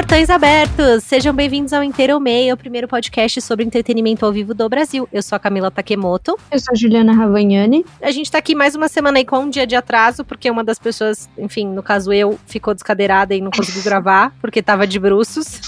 Portões abertos! Sejam bem-vindos ao Inteiro Meio, o primeiro podcast sobre entretenimento ao vivo do Brasil. Eu sou a Camila Takemoto. Eu sou a Juliana Ravagnani. A gente tá aqui mais uma semana aí com um dia de atraso, porque uma das pessoas, enfim, no caso eu, ficou descadeirada e não conseguiu gravar, porque tava de bruços.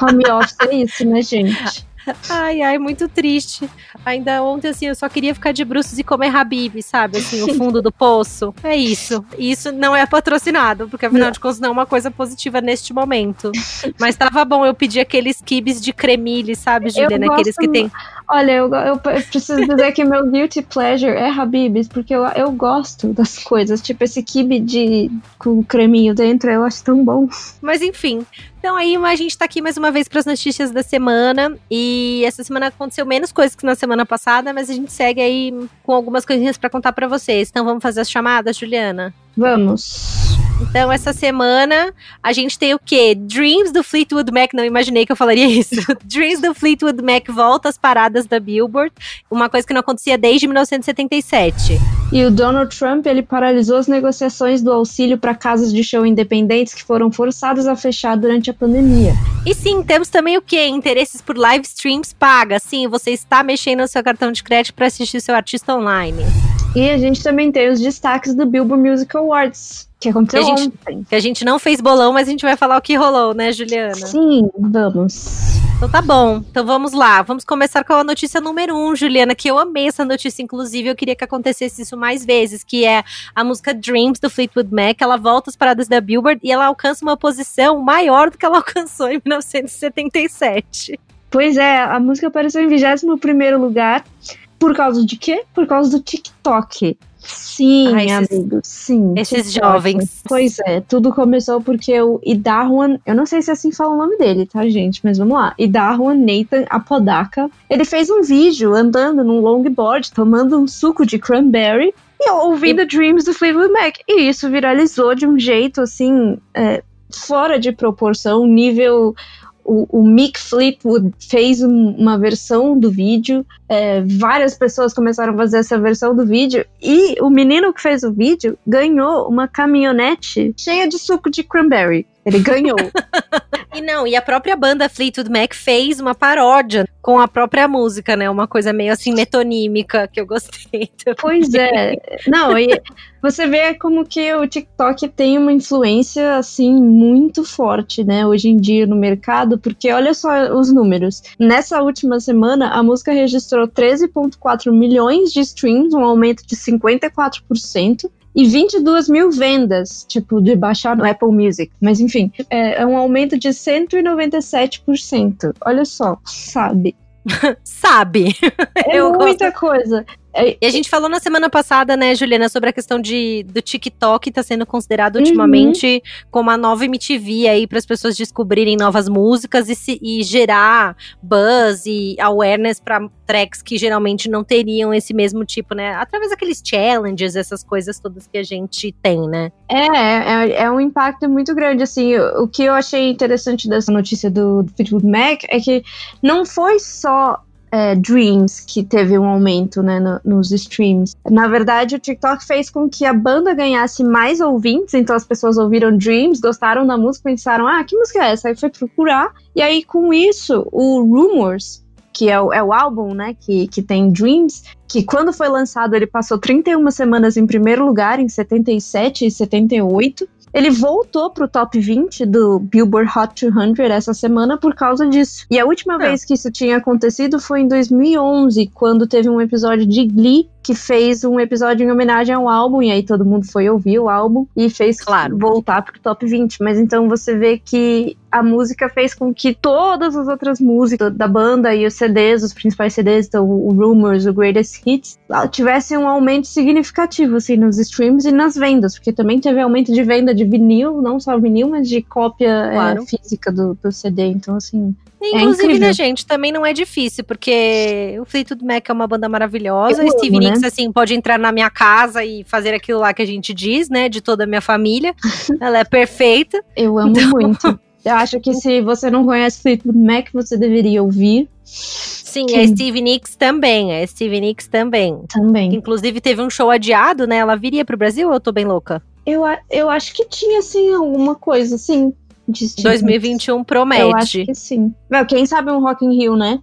Home office é isso, né, gente? Ai, ai, muito triste. Ainda ontem, assim, eu só queria ficar de bruços e comer Habib, sabe? Assim, o fundo do poço. É isso. Isso não é patrocinado, porque afinal não. de contas não é uma coisa positiva neste momento. Mas tava bom, eu pedi aqueles kibes de cremile, sabe, Juliana? Aqueles que tem. Olha, eu, eu, preciso dizer que meu guilty pleasure é Habibs, porque eu, eu gosto das coisas. Tipo, esse kibe de, com creminho dentro, eu acho tão bom. Mas enfim, então aí a gente tá aqui mais uma vez para as notícias da semana. E essa semana aconteceu menos coisas que na semana passada, mas a gente segue aí com algumas coisinhas para contar para vocês. Então vamos fazer as chamadas, Juliana? Vamos. Então, essa semana, a gente tem o quê? Dreams do Fleetwood Mac. Não imaginei que eu falaria isso. Dreams do Fleetwood Mac volta às paradas da Billboard. Uma coisa que não acontecia desde 1977. E o Donald Trump, ele paralisou as negociações do auxílio para casas de show independentes que foram forçadas a fechar durante a pandemia. E sim, temos também o quê? Interesses por live streams paga. Sim, você está mexendo no seu cartão de crédito para assistir seu artista online. E a gente também tem os destaques do Billboard Music Awards, que aconteceu que a gente, ontem. Que a gente não fez bolão, mas a gente vai falar o que rolou, né, Juliana? Sim, vamos. Então tá bom. Então vamos lá. Vamos começar com a notícia número um, Juliana, que eu amei essa notícia, inclusive. Eu queria que acontecesse isso mais vezes, que é a música Dreams do Fleetwood Mac. Ela volta às paradas da Billboard e ela alcança uma posição maior do que ela alcançou em 1977. Pois é, a música apareceu em 21 lugar por causa de quê? Por causa do TikTok. Sim, ah, esses, amigos, sim. Esses jovens. Pois é, tudo começou porque o Idarwan, eu não sei se é assim fala o nome dele, tá, gente? Mas vamos lá. Idarwan Nathan Apodaca, ele fez um vídeo andando num longboard, tomando um suco de cranberry e ouvindo e... Dreams do Fleetwood Mac. E isso viralizou de um jeito, assim, é, fora de proporção, nível o, o Mick Fleetwood fez um, uma versão do vídeo, é, várias pessoas começaram a fazer essa versão do vídeo, e o menino que fez o vídeo ganhou uma caminhonete cheia de suco de cranberry. Ele ganhou. e não, e a própria banda Fleetwood Mac fez uma paródia com a própria música, né? Uma coisa meio assim metonímica que eu gostei. Também. Pois é. Não, e você vê como que o TikTok tem uma influência assim muito forte, né, hoje em dia no mercado, porque olha só os números. Nessa última semana, a música registrou 13.4 milhões de streams, um aumento de 54% e 22 mil vendas, tipo, de baixar no Apple Music. Mas enfim, é, é um aumento de 197%. Olha só, sabe? sabe. É Eu muita gosto. coisa. É, e a gente falou na semana passada, né, Juliana, sobre a questão de, do TikTok tá sendo considerado uhum. ultimamente como a nova MTV aí para as pessoas descobrirem novas músicas e, se, e gerar buzz e awareness para tracks que geralmente não teriam esse mesmo tipo, né? Através daqueles challenges, essas coisas todas que a gente tem, né? É, é, é um impacto muito grande, assim. O, o que eu achei interessante dessa notícia do, do Fleetwood Mac é que não foi só é, Dreams, que teve um aumento né, no, nos streams. Na verdade, o TikTok fez com que a banda ganhasse mais ouvintes, então as pessoas ouviram Dreams, gostaram da música, pensaram, ah, que música é essa? Aí foi procurar, e aí com isso, o Rumors, que é o, é o álbum, né, que, que tem Dreams, que quando foi lançado ele passou 31 semanas em primeiro lugar, em 77 e 78, ele voltou pro top 20 do Billboard Hot 200 essa semana por causa disso. E a última é. vez que isso tinha acontecido foi em 2011, quando teve um episódio de Glee que fez um episódio em homenagem ao álbum, e aí todo mundo foi ouvir o álbum e fez claro. voltar pro top 20. Mas então você vê que a música fez com que todas as outras músicas da banda e os CDs, os principais CDs, então o Rumors, o Greatest Hits, tivessem um aumento significativo, assim, nos streams e nas vendas, porque também teve aumento de venda de vinil, não só vinil, mas de cópia é, claro. é, física do, do CD. Então, assim, Inclusive, é né, gente, também não é difícil, porque o Fleetwood Mac é uma banda maravilhosa. Eu Steve amo, Nicks, né? assim, pode entrar na minha casa e fazer aquilo lá que a gente diz, né? De toda a minha família. Ela é perfeita. Eu amo então... muito. Eu acho que se você não conhece Fleetwood Mac, você deveria ouvir. Sim, Quem? a Steve Nicks também. A Steve Nicks também. Também. Inclusive, teve um show adiado, né? Ela viria pro Brasil ou eu tô bem louca? Eu, eu acho que tinha, assim, alguma coisa, assim. 2021 promete. Eu acho que sim. Meu, quem sabe um Rock in Rio, né?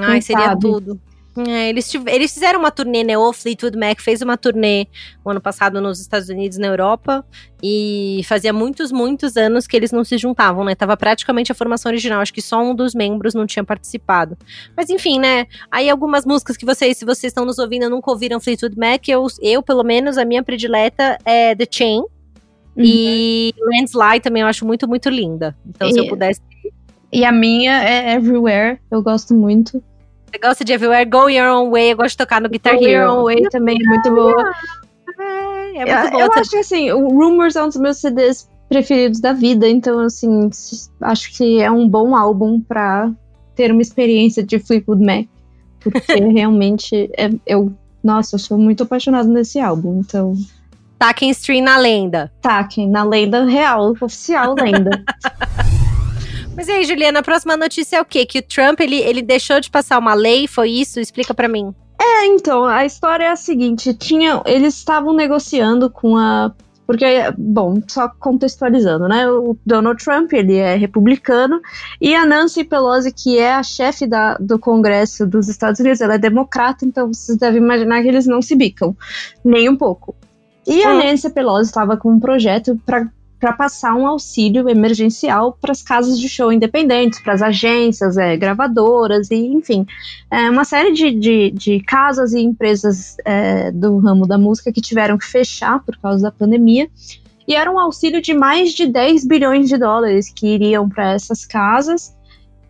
Ai, quem seria sabe? tudo. É, eles, eles fizeram uma turnê, né? O Fleetwood Mac fez uma turnê o ano passado nos Estados Unidos, na Europa, e fazia muitos, muitos anos que eles não se juntavam, né? Tava praticamente a formação original, acho que só um dos membros não tinha participado. Mas enfim, né? Aí algumas músicas que vocês, se vocês estão nos ouvindo, nunca ouviram Fleetwood Mac, eu, eu pelo menos, a minha predileta é The Chain. Uhum. E Landslide também eu acho muito, muito linda. Então, e, se eu pudesse. E a minha é Everywhere, eu gosto muito. Você gosta de Everywhere? Go Your Own Way. Eu gosto de tocar no Guitar Go Hero. Go Your Own Way também é muito boa. É, é muito eu, boa. Eu acho que assim, o Rumors é um dos meus CDs preferidos da vida, então assim, acho que é um bom álbum pra ter uma experiência de Fleetwood Mac. Porque realmente é, eu, nossa, eu sou muito apaixonado nesse álbum, então. Taquem stream na lenda. Taquem, na lenda real, oficial lenda. Mas e aí, Juliana, a próxima notícia é o quê? Que o Trump, ele, ele deixou de passar uma lei, foi isso? Explica para mim. É, então, a história é a seguinte, tinha, eles estavam negociando com a porque, bom, só contextualizando, né? O Donald Trump, ele é republicano, e a Nancy Pelosi, que é a chefe da, do Congresso dos Estados Unidos, ela é democrata, então vocês devem imaginar que eles não se bicam, nem um pouco. E a hum. Nancy Pelosi estava com um projeto para para passar um auxílio emergencial para as casas de show independentes, para as agências, é, gravadoras e, enfim, é, uma série de, de, de, casas e empresas é, do ramo da música que tiveram que fechar por causa da pandemia. E era um auxílio de mais de 10 bilhões de dólares que iriam para essas casas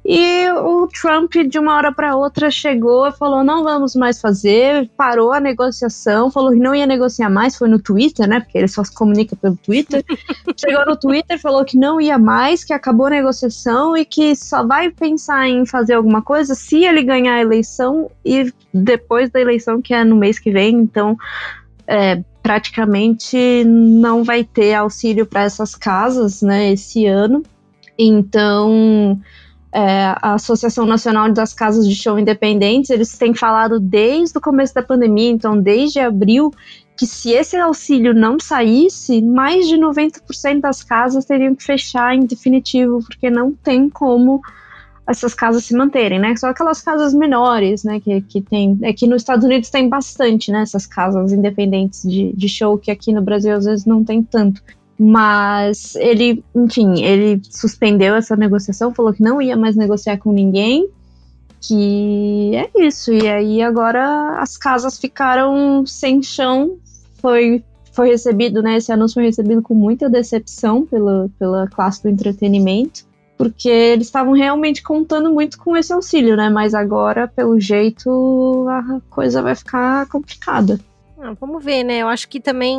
e o Trump, de uma hora para outra, chegou e falou: não vamos mais fazer, parou a negociação, falou que não ia negociar mais, foi no Twitter, né? Porque ele só se comunica pelo Twitter. chegou no Twitter, falou que não ia mais, que acabou a negociação e que só vai pensar em fazer alguma coisa se ele ganhar a eleição e depois da eleição, que é no mês que vem. Então, é, praticamente não vai ter auxílio para essas casas, né, esse ano. Então é, a Associação Nacional das Casas de Show Independentes, eles têm falado desde o começo da pandemia, então desde abril, que se esse auxílio não saísse, mais de 90% das casas teriam que fechar em definitivo, porque não tem como essas casas se manterem, né? Só aquelas casas menores, né? Que, que tem. É que nos Estados Unidos tem bastante, né? Essas casas independentes de, de show, que aqui no Brasil às vezes não tem tanto. Mas ele, enfim, ele suspendeu essa negociação, falou que não ia mais negociar com ninguém. Que é isso. E aí agora as casas ficaram sem chão. Foi, foi recebido, né? Esse anúncio foi recebido com muita decepção pela, pela classe do entretenimento porque eles estavam realmente contando muito com esse auxílio, né? Mas agora, pelo jeito, a coisa vai ficar complicada. Ah, vamos ver, né? Eu acho que também.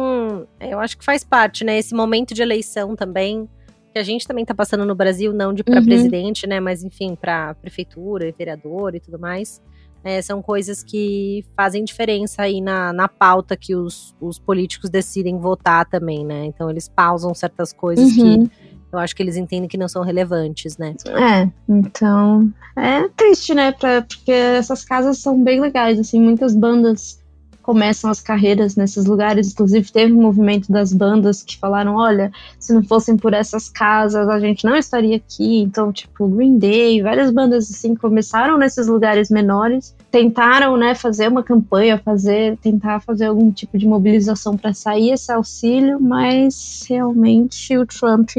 Eu acho que faz parte, né? Esse momento de eleição também. Que a gente também tá passando no Brasil, não de para uhum. presidente, né? Mas enfim, para prefeitura, vereador e tudo mais. É, são coisas que fazem diferença aí na, na pauta que os, os políticos decidem votar também, né? Então eles pausam certas coisas uhum. que eu acho que eles entendem que não são relevantes, né? É, então é triste, né? Pra, porque essas casas são bem legais, assim, muitas bandas começam as carreiras nesses lugares. Inclusive, teve um movimento das bandas que falaram: olha, se não fossem por essas casas, a gente não estaria aqui. Então, tipo, Green Day, várias bandas assim começaram nesses lugares menores, tentaram, né, fazer uma campanha, fazer, tentar fazer algum tipo de mobilização para sair esse auxílio, mas realmente o Trump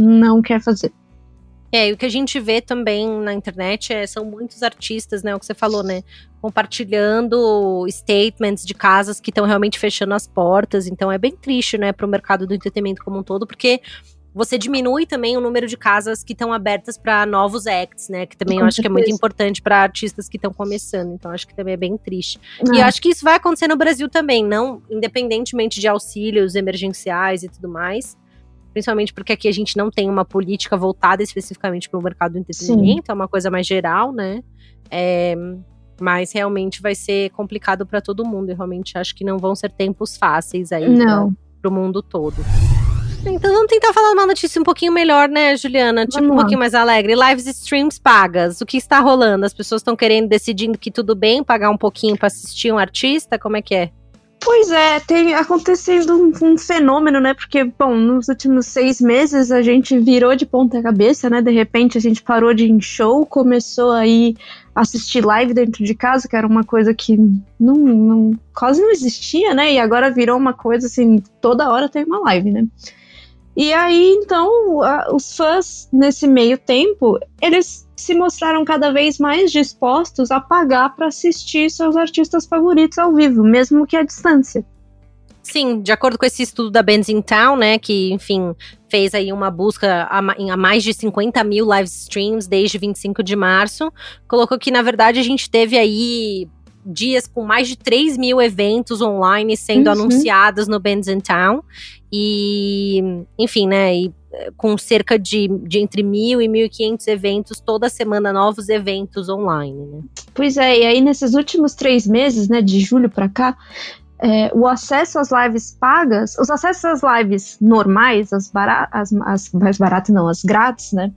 não quer fazer. É, e o que a gente vê também na internet é, são muitos artistas, né? O que você falou, né? Compartilhando statements de casas que estão realmente fechando as portas. Então é bem triste, né, para o mercado do entretenimento como um todo, porque você diminui também o número de casas que estão abertas para novos acts, né? Que também Com eu acho certeza. que é muito importante para artistas que estão começando. Então acho que também é bem triste. E eu acho que isso vai acontecer no Brasil também, não independentemente de auxílios emergenciais e tudo mais principalmente porque aqui a gente não tem uma política voltada especificamente para o mercado do entretenimento, Sim. é uma coisa mais geral, né? É, mas realmente vai ser complicado para todo mundo. E realmente acho que não vão ser tempos fáceis aí para o mundo todo. Então vamos tentar falar uma notícia um pouquinho melhor, né, Juliana? Tipo, um pouquinho mais alegre. Lives streams pagas. O que está rolando? As pessoas estão querendo, decidindo que tudo bem pagar um pouquinho para assistir um artista? Como é que é? Pois é, tem acontecendo um, um, fenômeno, né? Porque, bom, nos últimos seis meses a gente virou de ponta cabeça, né? De repente a gente parou de ir em show, começou aí assistir live dentro de casa, que era uma coisa que não, não, quase não existia, né? E agora virou uma coisa assim, toda hora tem uma live, né? E aí, então, a, os fãs, nesse meio tempo, eles se mostraram cada vez mais dispostos a pagar para assistir seus artistas favoritos ao vivo, mesmo que à distância. Sim, de acordo com esse estudo da Bands in Town, né, que, enfim, fez aí uma busca a, a, mais de 50 mil live streams desde 25 de março, colocou que, na verdade, a gente teve aí dias com mais de 3 mil eventos online sendo uhum. anunciados no Bands in Town. E, enfim, né, e eh, com cerca de, de entre mil e 1.500 eventos, toda semana novos eventos online, né? Pois é, e aí nesses últimos três meses, né, de julho para cá, é, o acesso às lives pagas, os acessos às lives normais, as, as, as mais baratas não, as grátis, né,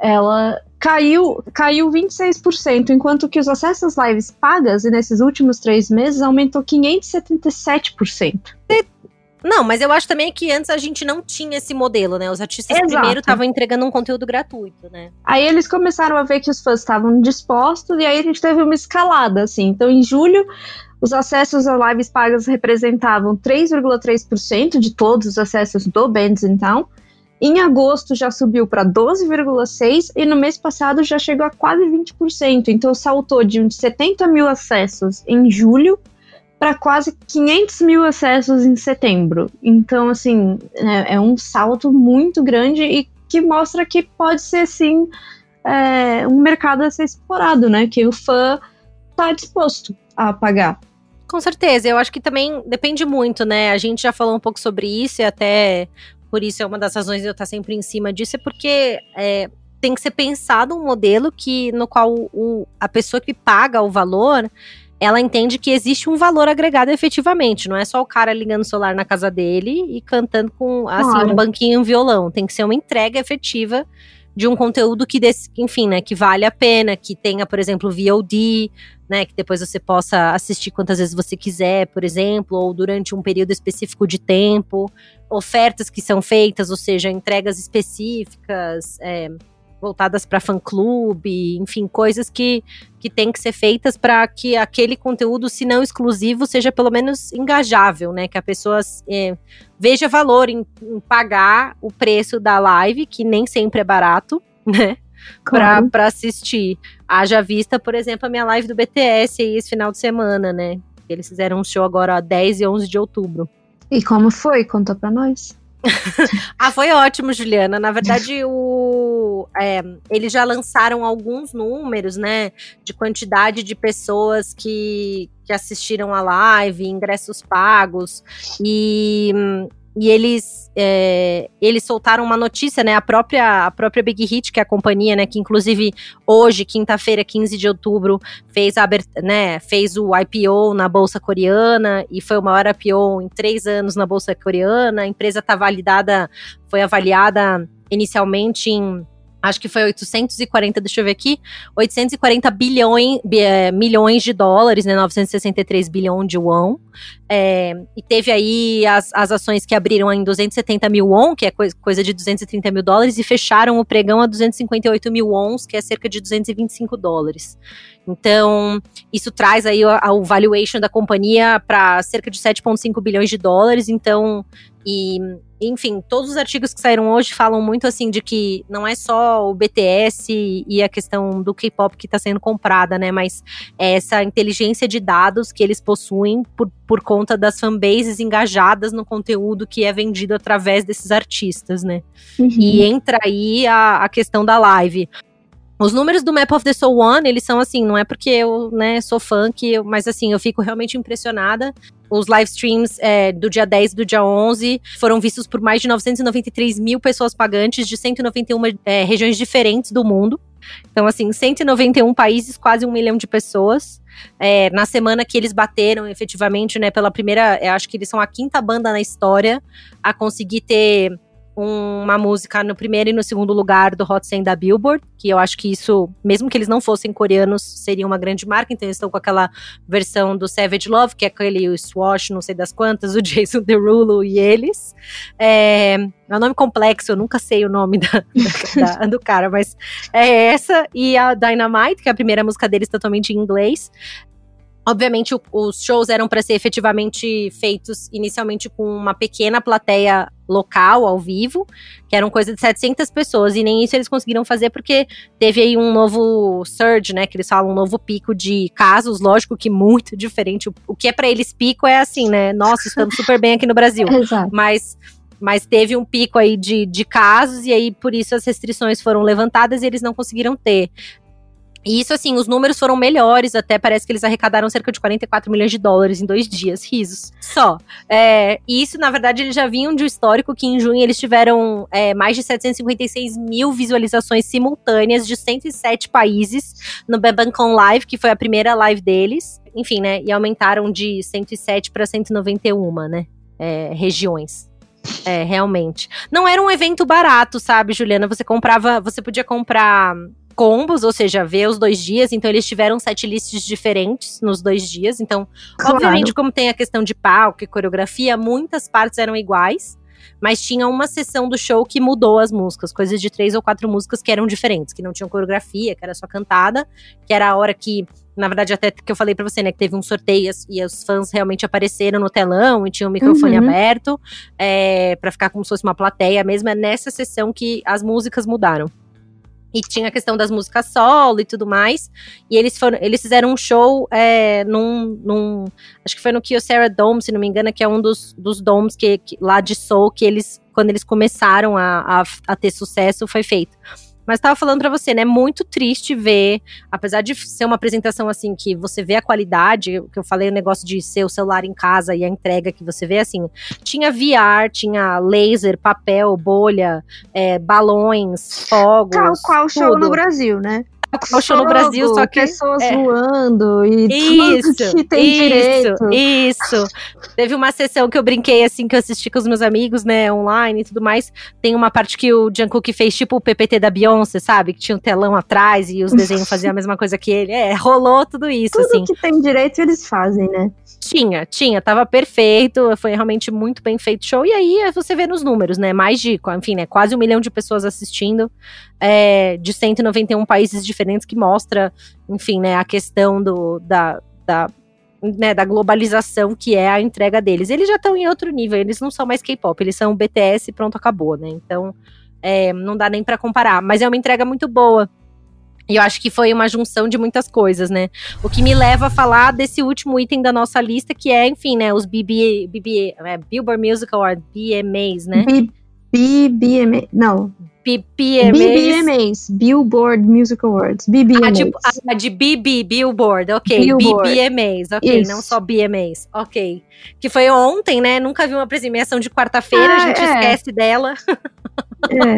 ela caiu, caiu 26%, enquanto que os acessos às lives pagas, e nesses últimos três meses, aumentou 577%. Não, mas eu acho também que antes a gente não tinha esse modelo, né? Os artistas Exato. primeiro estavam entregando um conteúdo gratuito, né? Aí eles começaram a ver que os fãs estavam dispostos e aí a gente teve uma escalada, assim. Então, em julho, os acessos a lives pagas representavam 3,3% de todos os acessos do Bands Town. Em agosto já subiu para 12,6% e no mês passado já chegou a quase 20%. Então saltou de uns 70 mil acessos em julho para quase 500 mil acessos em setembro. Então, assim, é, é, um salto muito grande e que mostra que pode ser, sim, é, um mercado a ser explorado, né? Que o fã está disposto a pagar. Com certeza, eu acho que também depende muito, né? A gente já falou um pouco sobre isso e até por isso é uma das razões de eu estar sempre em cima disso, é porque é, tem que ser pensado um modelo que no qual o, a pessoa que paga o valor ela entende que existe um valor agregado efetivamente. Não é só o cara ligando o celular na casa dele e cantando com assim, claro. um banquinho e um violão. Tem que ser uma entrega efetiva de um conteúdo que, enfim, né, que vale a pena, que tenha, por exemplo, VOD, né, que depois você possa assistir quantas vezes você quiser, por exemplo, ou durante um período específico de tempo, ofertas que são feitas, ou seja, entregas específicas, é, voltadas para fã-clube, enfim, coisas que, que têm que ser feitas para que aquele conteúdo, se não exclusivo, seja pelo menos engajável, né? Que a pessoa é, veja valor em, em, pagar o preço da live, que nem sempre é barato, né? Claro. Pra, assistir. Haja vista, por exemplo, a minha live do BTS aí esse final de semana, né? Eles fizeram um show agora, ó, 10 e 11 de outubro. E como foi? Conta pra nós. ah, foi ótimo, Juliana. Na verdade, o, é, eles já lançaram alguns números, né? De quantidade de pessoas que, que assistiram a live, ingressos pagos. E e eles é, eles soltaram uma notícia, né? A própria, a própria Big Hit, que é a companhia, né? Que inclusive hoje, quinta-feira, 15 de outubro, fez, a, né, fez o IPO na Bolsa Coreana e foi o maior IPO em três anos na Bolsa Coreana. A empresa está validada, foi avaliada inicialmente em acho que foi 840, deixa eu ver aqui, 840 bilhões, é, milhões de dólares, né, 963 bilhões de won, é, e teve aí as, as ações que abriram em 270 mil won, que é coisa, de 230 mil dólares, e fecharam o pregão a 258 mil wons, que é cerca de 225 dólares. Então, isso traz aí o, valuation da companhia para cerca de 7,5 bilhões de dólares, então, e enfim, todos os artigos que saíram hoje falam muito assim de que não é só o BTS e a questão do K-pop que está sendo comprada, né? Mas é essa inteligência de dados que eles possuem por, por conta das fanbases engajadas no conteúdo que é vendido através desses artistas, né? Uhum. E entra aí a, a questão da live. Os números do Map of the Soul One, eles são assim, não é porque eu, né, sou fã que eu, mas assim, eu fico realmente impressionada. Os live streams é, do dia 10 e do dia 11 foram vistos por mais de 993 mil pessoas pagantes de 191 é, regiões diferentes do mundo. Então, assim, 191 países, quase um milhão de pessoas. É, na semana que eles bateram efetivamente, né, pela primeira, acho que eles são a quinta banda na história a conseguir ter uma música no primeiro e no segundo lugar do Hot 100 da Billboard, que eu acho que isso, mesmo que eles não fossem coreanos, seria uma grande marca, então eles estão com aquela versão do Savage Love, que é aquele Swash, não sei das quantas, o Jason Derulo e eles. É, é um nome complexo, eu nunca sei o nome da, da, da, do cara, mas é essa, e a Dynamite, que é a primeira música deles totalmente em inglês. Obviamente, o, os shows eram para ser efetivamente feitos inicialmente com uma pequena plateia local, ao vivo, que eram coisa de 700 pessoas, e nem isso eles conseguiram fazer porque teve aí um novo surge, né, que eles falam, um novo pico de casos, lógico que muito diferente, o, o que é para eles pico é assim, né, nossa, estamos super bem aqui no Brasil, Exato. mas mas teve um pico aí de, de casos, e aí por isso as restrições foram levantadas e eles não conseguiram ter. E isso, assim, os números foram melhores, até parece que eles arrecadaram cerca de 44 milhões de dólares em dois dias, risos. Só. É, e isso, na verdade, eles já vinham de um histórico que em junho eles tiveram é, mais de 756 mil visualizações simultâneas de 107 países no Bebancon Live, que foi a primeira live deles. Enfim, né? E aumentaram de 107 para 191, né? É, regiões. É, realmente. Não era um evento barato, sabe, Juliana? Você comprava, você podia comprar combos, ou seja, ver os dois dias. Então, eles tiveram sete lists diferentes nos dois dias. Então, claro. obviamente, como tem a questão de palco e coreografia, muitas partes eram iguais. Mas tinha uma sessão do show que mudou as músicas, coisas de três ou quatro músicas que eram diferentes, que não tinham coreografia, que era só cantada, que era a hora que na verdade, até que eu falei para você, né, que teve um sorteio e os fãs realmente apareceram no telão e tinham o microfone uhum. aberto, é, para ficar como se fosse uma plateia mesmo. É nessa sessão que as músicas mudaram. E tinha a questão das músicas solo e tudo mais. E eles foram, eles fizeram um show é, num, num, Acho que foi no Kyocera Dome, se não me engano, que é um dos, dos domes que, que lá de Soul, que eles, quando eles começaram a, a, a ter sucesso, foi feito. Mas estava falando para você, né? Muito triste ver, apesar de ser uma apresentação assim que você vê a qualidade, que eu falei o negócio de ser o celular em casa e a entrega que você vê assim, tinha VR, tinha laser, papel, bolha, é, balões, fogos. Tal qual show no Brasil, né? Show no Brasil, só que. Pessoas é. voando e isso, tudo que tem isso, direito. Isso. Teve uma sessão que eu brinquei, assim, que eu assisti com os meus amigos, né, online e tudo mais. Tem uma parte que o Jungkook fez, tipo o PPT da Beyoncé, sabe? Que tinha um telão atrás e os desenhos faziam a mesma coisa que ele. É, rolou tudo isso, tudo assim. que tem direito eles fazem, né? Tinha, tinha, tava perfeito, foi realmente muito bem feito o show. E aí você vê nos números, né? Mais de, enfim, né? Quase um milhão de pessoas assistindo, é, de 191 países diferentes, que mostra, enfim, né? A questão do, da, da, né, da globalização que é a entrega deles. Eles já estão em outro nível, eles não são mais K-pop, eles são BTS pronto, acabou, né? Então, é, não dá nem para comparar. Mas é uma entrega muito boa. E eu acho que foi uma junção de muitas coisas, né? O que me leva a falar desse último item da nossa lista, que é, enfim, né, os BB, BB, é, Billboard Music Awards, BMAs, né? BBMA, não. BBMAs. BBMAs, Billboard Music Awards, BBMAs. Ah, de, ah, de BB, Billboard, ok. Billboard. BBMAs, ok, Isso. não só BMAs, ok. Que foi ontem, né? Nunca vi uma premiação de quarta-feira, ah, a gente é. esquece dela. É.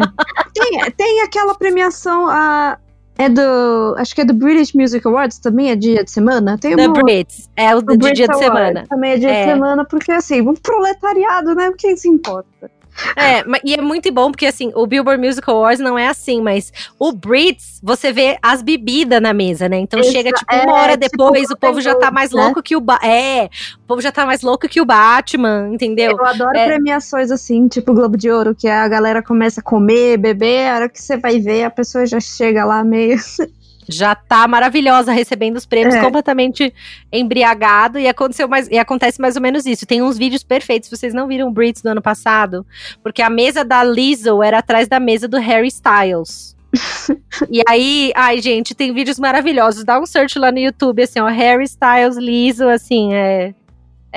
Tem, tem aquela premiação, a é do. Acho que é do British Music Awards, também é dia de semana? Tem uma, Brits, é o, do dia de semana. Também é dia é. de semana, porque assim, um proletariado, né? Quem se importa? É, e é muito bom porque assim, o Billboard Music Awards não é assim, mas o Brits, você vê as bebidas na mesa, né? Então Isso, chega tipo uma hora é, depois, tipo, o povo já tá mais né? louco que o ba é, o povo já tá mais louco que o Batman, entendeu? Eu adoro é. premiações assim, tipo Globo de Ouro, que a galera começa a comer, beber, a hora que você vai ver, a pessoa já chega lá meio já tá maravilhosa recebendo os prêmios, é. completamente embriagado. E aconteceu mais, e acontece mais ou menos isso. Tem uns vídeos perfeitos. Vocês não viram o Brits do ano passado? Porque a mesa da Lizzo era atrás da mesa do Harry Styles. e aí, ai, gente, tem vídeos maravilhosos. Dá um search lá no YouTube, assim, ó, Harry Styles, Lizzo, assim, é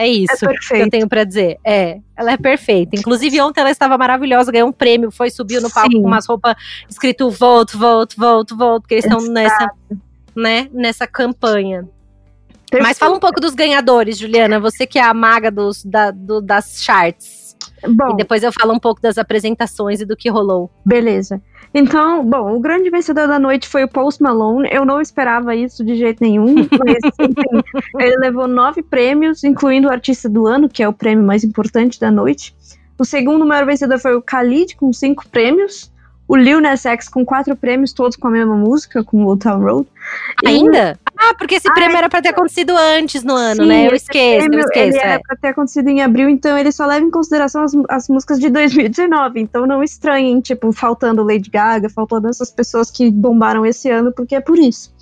é isso é que eu tenho para dizer. É, ela é perfeita. Inclusive, ontem ela estava maravilhosa, ganhou um prêmio, foi, subiu no palco Sim. com umas roupas escrito vote, vote, vote, vote, porque eles estão nessa, né, nessa campanha. Perfeito. Mas fala um pouco dos ganhadores, Juliana. Você que é a maga dos, da, do, das charts. Bom, e depois eu falo um pouco das apresentações e do que rolou. Beleza. Então, bom, o grande vencedor da noite foi o Post Malone. Eu não esperava isso de jeito nenhum, mas enfim, ele levou nove prêmios, incluindo o Artista do Ano, que é o prêmio mais importante da noite. O segundo maior vencedor foi o Khalid, com cinco prêmios. O Lil Nas X com quatro prêmios, todos com a mesma música, com Old Town Road. Ainda? Ah, porque esse prêmio era pra ter acontecido antes no ano, Sim, né? Eu esqueço, prêmio, eu esqueço. Ele é. era pra ter acontecido em abril, então ele só leva em consideração as, as músicas de 2019. Então não estranhem, tipo, faltando Lady Gaga, faltando essas pessoas que bombaram esse ano, porque é por isso.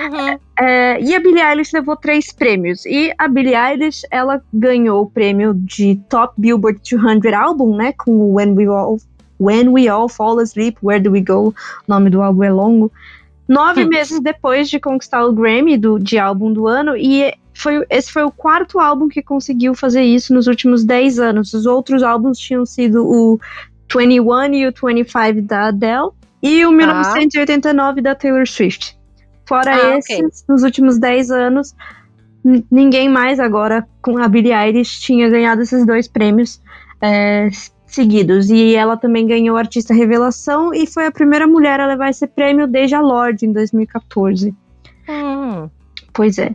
Uhum. É, e a Billie Eilish levou três prêmios. E a Billie Eilish, ela ganhou o prêmio de Top Billboard 200 Album, né? Com o When We All, When We All Fall Asleep, Where Do We Go? O nome do álbum é longo. Nove Hum. meses depois de conquistar o Grammy do, de álbum do ano. E foi, esse foi o quarto álbum que conseguiu fazer isso nos últimos 10 anos. Os outros álbuns tinham sido o 21 e o 25 da Adele. E o 1989 da Taylor Swift. Fora Ah, esses, ok. nos últimos 10 anos, ninguém mais agora com a Billie Eilish tinha ganhado esses dois prêmios é, seguidos. E ela também ganhou Artista Revelação e foi a primeira mulher a levar esse prêmio desde a Lorde em 2014. Hum. Pois é.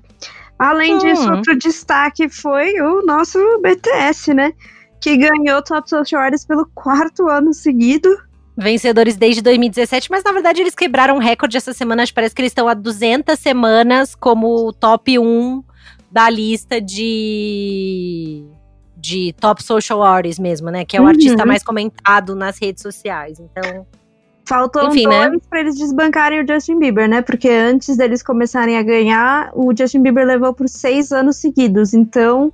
Além Hum. disso, outro destaque foi o nosso BTS, né? Que ganhou Top Social Artist pelo quarto ano seguido. Vencedores desde 2017, mas na verdade eles quebraram um recorde essa semana. Acho que parece que eles estão há 200 semanas como top 1 da lista de de top social artists mesmo, né? Que é o Uhum. artista mais comentado nas redes sociais. Então, Faltam Enfim, dois né? pra eles desbancarem o Justin Bieber, né? Porque antes deles começarem a ganhar, o Justin Bieber levou por seis anos seguidos. Então.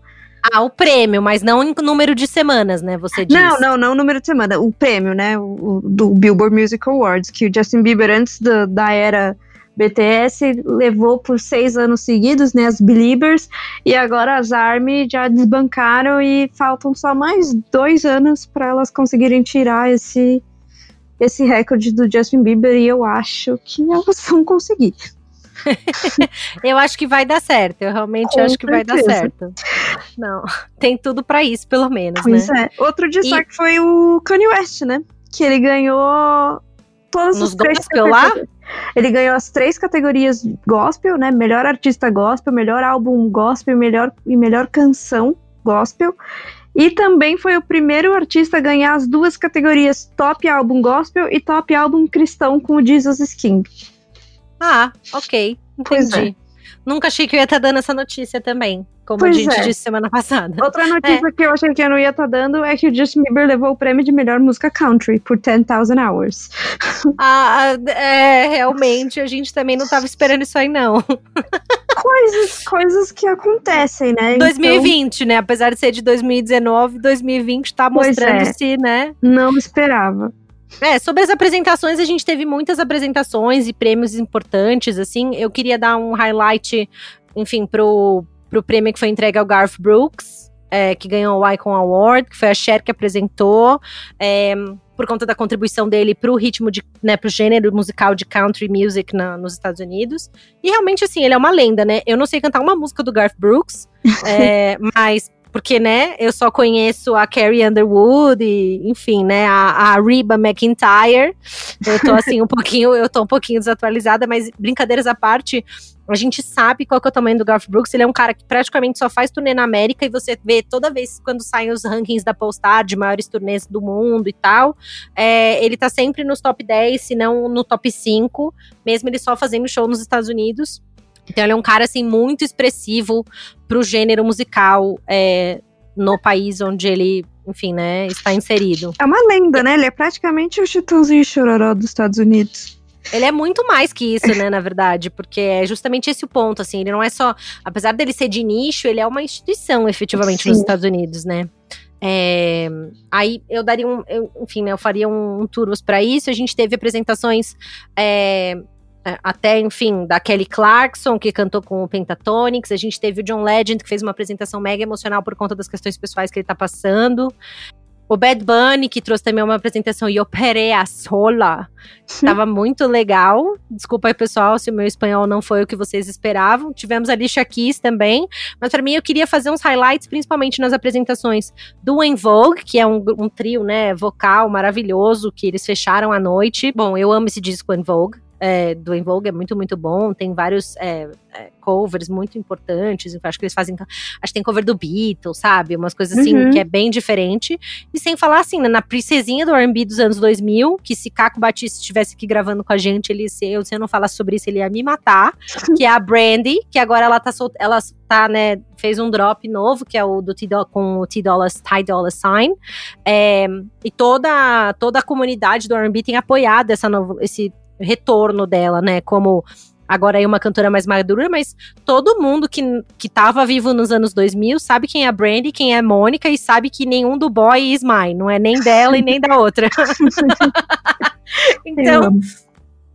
ah, o prêmio, mas não em número de semanas, né? Você diz. Não, não, não o número de semana. O prêmio, né? O, do Billboard Music Awards, que o Justin Bieber, antes da, da era BTS, levou por seis anos seguidos, né? As Beliebers. E agora as ARMY já desbancaram e faltam só mais dois anos para elas conseguirem tirar esse. Esse recorde do Justin Bieber, e eu acho que elas vão conseguir. Eu acho que vai dar certo. Eu realmente Com acho que vai dar certeza. certo. Não, tem tudo pra isso, pelo menos, Pois né? é. Outro destaque foi o Kanye West, né? Que ele ganhou todas Nos as três gospel lá? Ele ganhou as três categorias gospel, né? Melhor artista gospel, melhor álbum gospel melhor, e melhor canção gospel. E também foi o primeiro artista a ganhar as duas categorias top álbum gospel e top álbum cristão com o Jesus is King. Ah, ok. Pois Entendi. Nunca achei que eu ia estar dando essa notícia também, como Pois a gente é. disse semana passada. Outra notícia que eu achei que eu não ia estar dando é que o Justin Bieber levou o prêmio de melhor música country por 10,000 hours. Ah, é, realmente, a gente também não tava esperando isso aí, não. coisas, coisas que acontecem, né? Então, 2020, né? Apesar de ser de 2019, 2020 tá Pois é. mostrando-se, né? não esperava. É, sobre as apresentações, a gente teve muitas apresentações e prêmios importantes, assim. Eu queria dar um highlight, enfim, pro, pro prêmio que foi entregue ao Garth Brooks, é, que ganhou o Icon Award, que foi a Cher que apresentou, é, por conta da contribuição dele pro ritmo de, né, pro gênero musical de country music na- nos Estados Unidos. E realmente, assim, ele é uma lenda, né? Eu não sei cantar uma música do Garth Brooks, é, mas porque, né, eu só conheço a Carrie Underwood e, enfim, né, a, a Reba McIntyre. Eu tô, assim, um pouquinho, eu tô um pouquinho desatualizada, mas brincadeiras à parte, a gente sabe qual que é o tamanho do Garth Brooks. Ele é um cara que praticamente só faz turnê na América e você vê toda vez quando saem os rankings da Polestar de maiores turnês do mundo e tal, é, ele tá sempre nos top 10, se não no top 5, mesmo ele só fazendo show nos Estados Unidos. Então ele é um cara, assim, muito expressivo pro gênero musical é, no país onde ele, enfim, né, está inserido. É uma lenda, né? Ele é praticamente o Chitãozinho Chororó dos Estados Unidos. Ele é muito mais que isso, né, na verdade, porque é justamente esse o ponto, assim, ele não é só, apesar dele ser de nicho, ele é uma instituição, efetivamente, Sim. nos Estados Unidos, né. É, aí eu daria um, eu- enfim, né, eu faria um, um turnos para isso. A gente teve apresentações é, até, enfim, da Kelly Clarkson, que cantou com o Pentatonix. A gente teve o John Legend, que fez uma apresentação mega emocional por conta das questões pessoais que ele tá passando. O Bad Bunny, que trouxe também uma apresentação Yo Perea Sola. Tava muito legal. Desculpa aí, pessoal, se o meu espanhol não foi o que vocês esperavam. Tivemos a Alicia Keys também. Mas para mim, eu queria fazer uns highlights, principalmente nas apresentações do En Vogue, que é um, um trio, né, vocal maravilhoso, que eles fecharam à noite. Bom, eu amo esse disco En Vogue. É, do En Vogue é muito, muito bom. Tem vários é, é, covers muito importantes. Acho que eles fazem. Acho que tem cover do Beatles, sabe? Umas coisas assim uhum. que é bem diferente. E sem falar assim, né, na princesinha do RB dos anos 2000, que se Caco Batista estivesse aqui gravando com a gente, ele se eu, se eu não falar sobre isso, ele ia me matar. que é a Brandy, que agora ela tá solta. Ela tá, né? Fez um drop novo, que é o do T com o T Dollar, Ty Dollar Sign. É, e toda, toda a comunidade do RB tem apoiado essa novo, esse retorno dela, né? Como agora é uma cantora mais madura, mas todo mundo que, que tava vivo nos anos 2000 sabe quem é a Brandy, quem é a Mônica e sabe que nenhum do boy is mine, não é nem dela e nem da outra. então,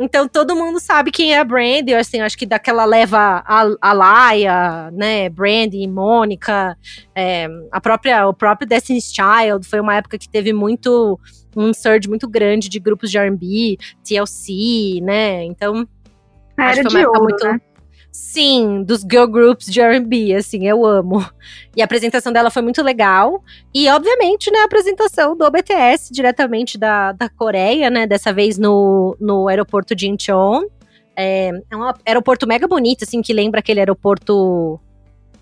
então todo mundo sabe quem é a Brandy, assim, acho que daquela leva a, a Laia, né, Brandy, Mônica, é, a própria, o próprio Destiny's Child, foi uma época que teve muito um surge muito grande de grupos de R&B, TLC, né? Então, Era acho que foi uma época muito né? Sim, dos girl groups de R&B, assim, eu amo. E a apresentação dela foi muito legal. E, obviamente, né, a apresentação do BTS, diretamente da, da Coreia, né, dessa vez no, no aeroporto de Incheon. É, é um aeroporto mega bonito, assim, que lembra aquele aeroporto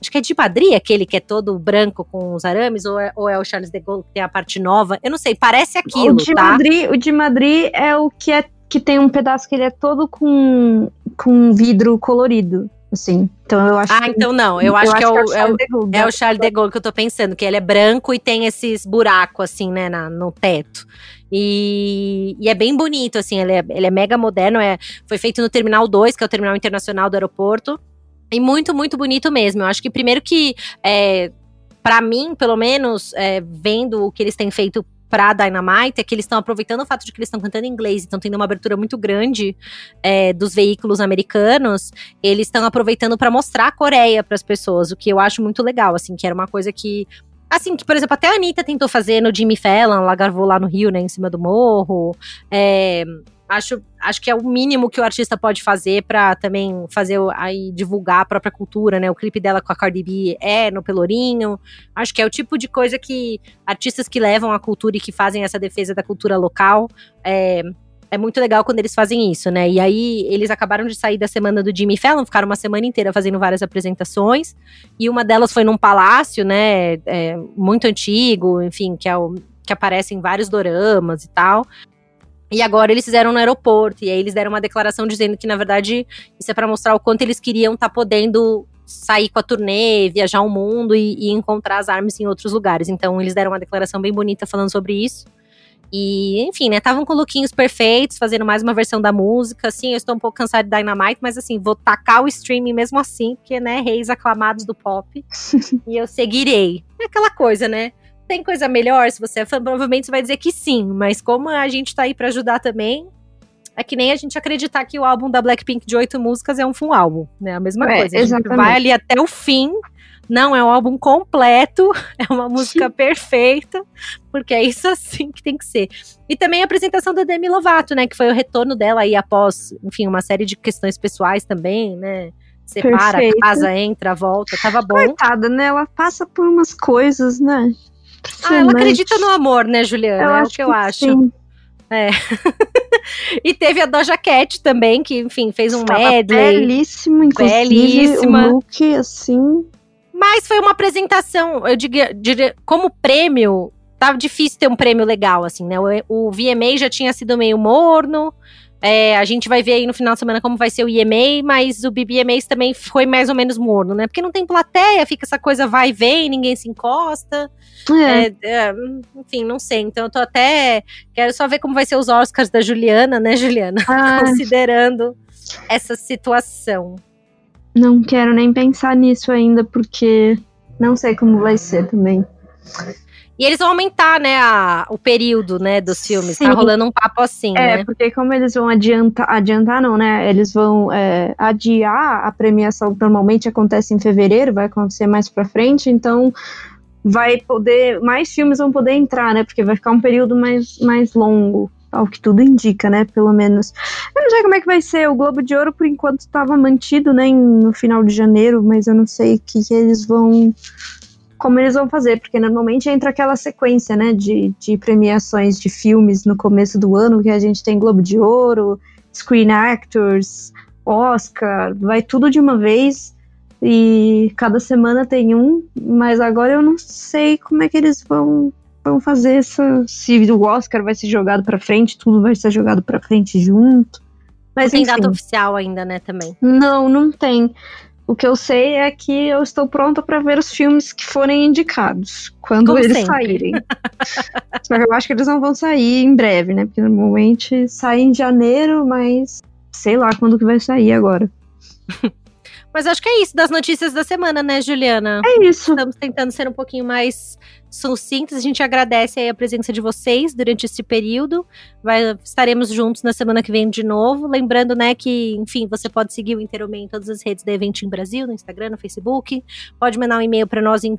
Acho que é de Madrid, aquele que é todo branco com os arames, ou é, ou é o Charles de Gaulle que tem a parte nova. Eu não sei, parece aquilo, o de tá? Madrid, o de Madrid é o que é que tem um pedaço que ele é todo com, com vidro colorido. Assim. Então eu acho Ah, que, então não. Eu, eu acho, que, é, o, é, o, é o Charles de Gaulle que eu tô pensando, que ele é branco e tem esses buracos, assim, né, na, no teto. E, e, é bem bonito, assim, ele é, ele é mega moderno. É, foi feito no Terminal 2, que é o terminal internacional do aeroporto. E muito, muito bonito mesmo. Eu acho que primeiro que, é, para mim, pelo menos, é, vendo o que eles têm feito pra Dynamite é que eles estão aproveitando o fato de que eles estão cantando em inglês, estão tendo uma abertura muito grande é, dos veículos americanos. Eles estão aproveitando para mostrar a Coreia para as pessoas, o que eu acho muito legal, assim, que era uma coisa que Assim, que, por exemplo, até a Anitta tentou fazer no Jimmy Fallon, ela gravou lá no Rio, né, em cima do morro. É, acho, acho que é o mínimo que o artista pode fazer para também fazer aí divulgar a própria cultura, né? O clipe dela com a Cardi B é no Pelourinho. Acho que é o tipo de coisa que artistas que levam a cultura e que fazem essa defesa da cultura local é, é muito legal quando eles fazem isso, né? E aí eles acabaram de sair da semana do Jimmy Fallon, ficaram uma semana inteira fazendo várias apresentações. E uma delas foi num palácio, né? É, muito antigo, enfim, que é o que aparece em vários doramas e tal. E agora eles fizeram no aeroporto, e aí eles deram uma declaração dizendo que, na verdade, isso é para mostrar o quanto eles queriam estar tá podendo sair com a turnê, viajar o mundo e, e, encontrar as armas em outros lugares. Então, eles deram uma declaração bem bonita falando sobre isso. E, enfim, né, estavam com lookinhos perfeitos, fazendo mais uma versão da música. Assim, eu estou um pouco cansada de Dynamite, mas assim, vou tacar o streaming mesmo assim, porque, né, reis aclamados do pop. e eu seguirei. É aquela coisa, né? Tem coisa melhor? Se você é fã, provavelmente você vai dizer que sim. Mas como a gente tá aí para ajudar também, é que nem a gente acreditar que o álbum da Blackpink de oito músicas é um full álbum, né? A mesma é, coisa. A gente vai ali até o fim. Não é um álbum completo, é uma música perfeita, porque é isso assim que tem que ser. E também a apresentação da Demi Lovato, né? Que foi o retorno dela aí após, enfim, uma série de questões pessoais também, né? Separa, Perfeito. casa, entra, volta, tava bom. Coitada, né? Ela passa por umas coisas, né? Ah, ela acredita no amor, né, Juliana? Eu é o que eu acho. Sim. É. e teve a Doja Cat também, que, enfim, fez um Estava medley. Belíssimo, inclusive. Belíssima. Um look, assim. Mas foi uma apresentação, eu diria, diria como prêmio, tava difícil ter um prêmio legal, assim, né? O, o VMA já tinha sido meio morno, é, a gente vai ver aí no final de semana como vai ser o EMA, mas o BBMAs também foi mais ou menos morno, né? Porque não tem plateia, fica essa coisa vai e vem, ninguém se encosta. É. É, é enfim, não sei. Então eu tô até. Quero só ver como vai ser os Oscars da Juliana, né, Juliana? Ah. Considerando essa situação. Não quero nem pensar nisso ainda, porque não sei como vai ser também. E eles vão aumentar, né, a, o período, né, dos filmes. Tá Sim. Tá rolando um papo assim, é, né? porque como eles vão adiantar, adiantar não, né, eles vão é, adiar a premiação que normalmente acontece em fevereiro, vai acontecer mais pra frente, então vai poder, mais filmes vão poder entrar, né, porque vai ficar um período mais, mais longo, ao que tudo indica, né, pelo menos. Eu não sei como é que vai ser, o Globo de Ouro por enquanto estava mantido, né, no final de janeiro, mas eu não sei o que, que eles vão como eles vão fazer, porque normalmente entra aquela sequência, né, de, de premiações de filmes no começo do ano, que a gente tem Globo de Ouro, Screen Actors, Oscar, vai tudo de uma vez. E cada semana tem um, mas agora eu não sei como é que eles vão, vão fazer essa. Se o Oscar vai ser jogado para frente, tudo vai ser jogado para frente junto. Mas, não tem enfim. data oficial ainda, né, também. Não, não tem. O que eu sei é que eu estou pronta para ver os filmes que forem indicados, quando Como eles sempre. saírem. Só que eu acho que eles não vão sair em breve, né? Porque normalmente sai em janeiro, mas sei lá quando que vai sair agora. Mas acho que é isso das notícias da semana, né, Juliana? É isso. Estamos tentando ser um pouquinho mais sucintos. A gente agradece aí a presença de vocês durante esse período. Vai, estaremos juntos na semana que vem de novo. Lembrando, né, que, enfim, você pode seguir o Interomei em todas as redes da Eventim Brasil, no Instagram, no Facebook. Pode mandar um e-mail para nós em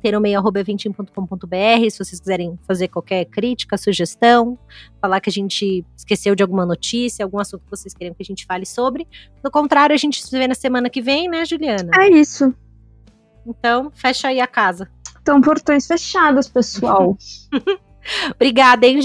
se vocês quiserem fazer qualquer crítica, sugestão, falar que a gente esqueceu de alguma notícia, algum assunto que vocês querem que a gente fale sobre. Do contrário, a gente se vê na semana que vem, né, Juliana? É isso. Então, fecha aí a casa. Então, portões fechados, pessoal. Obrigada, hein,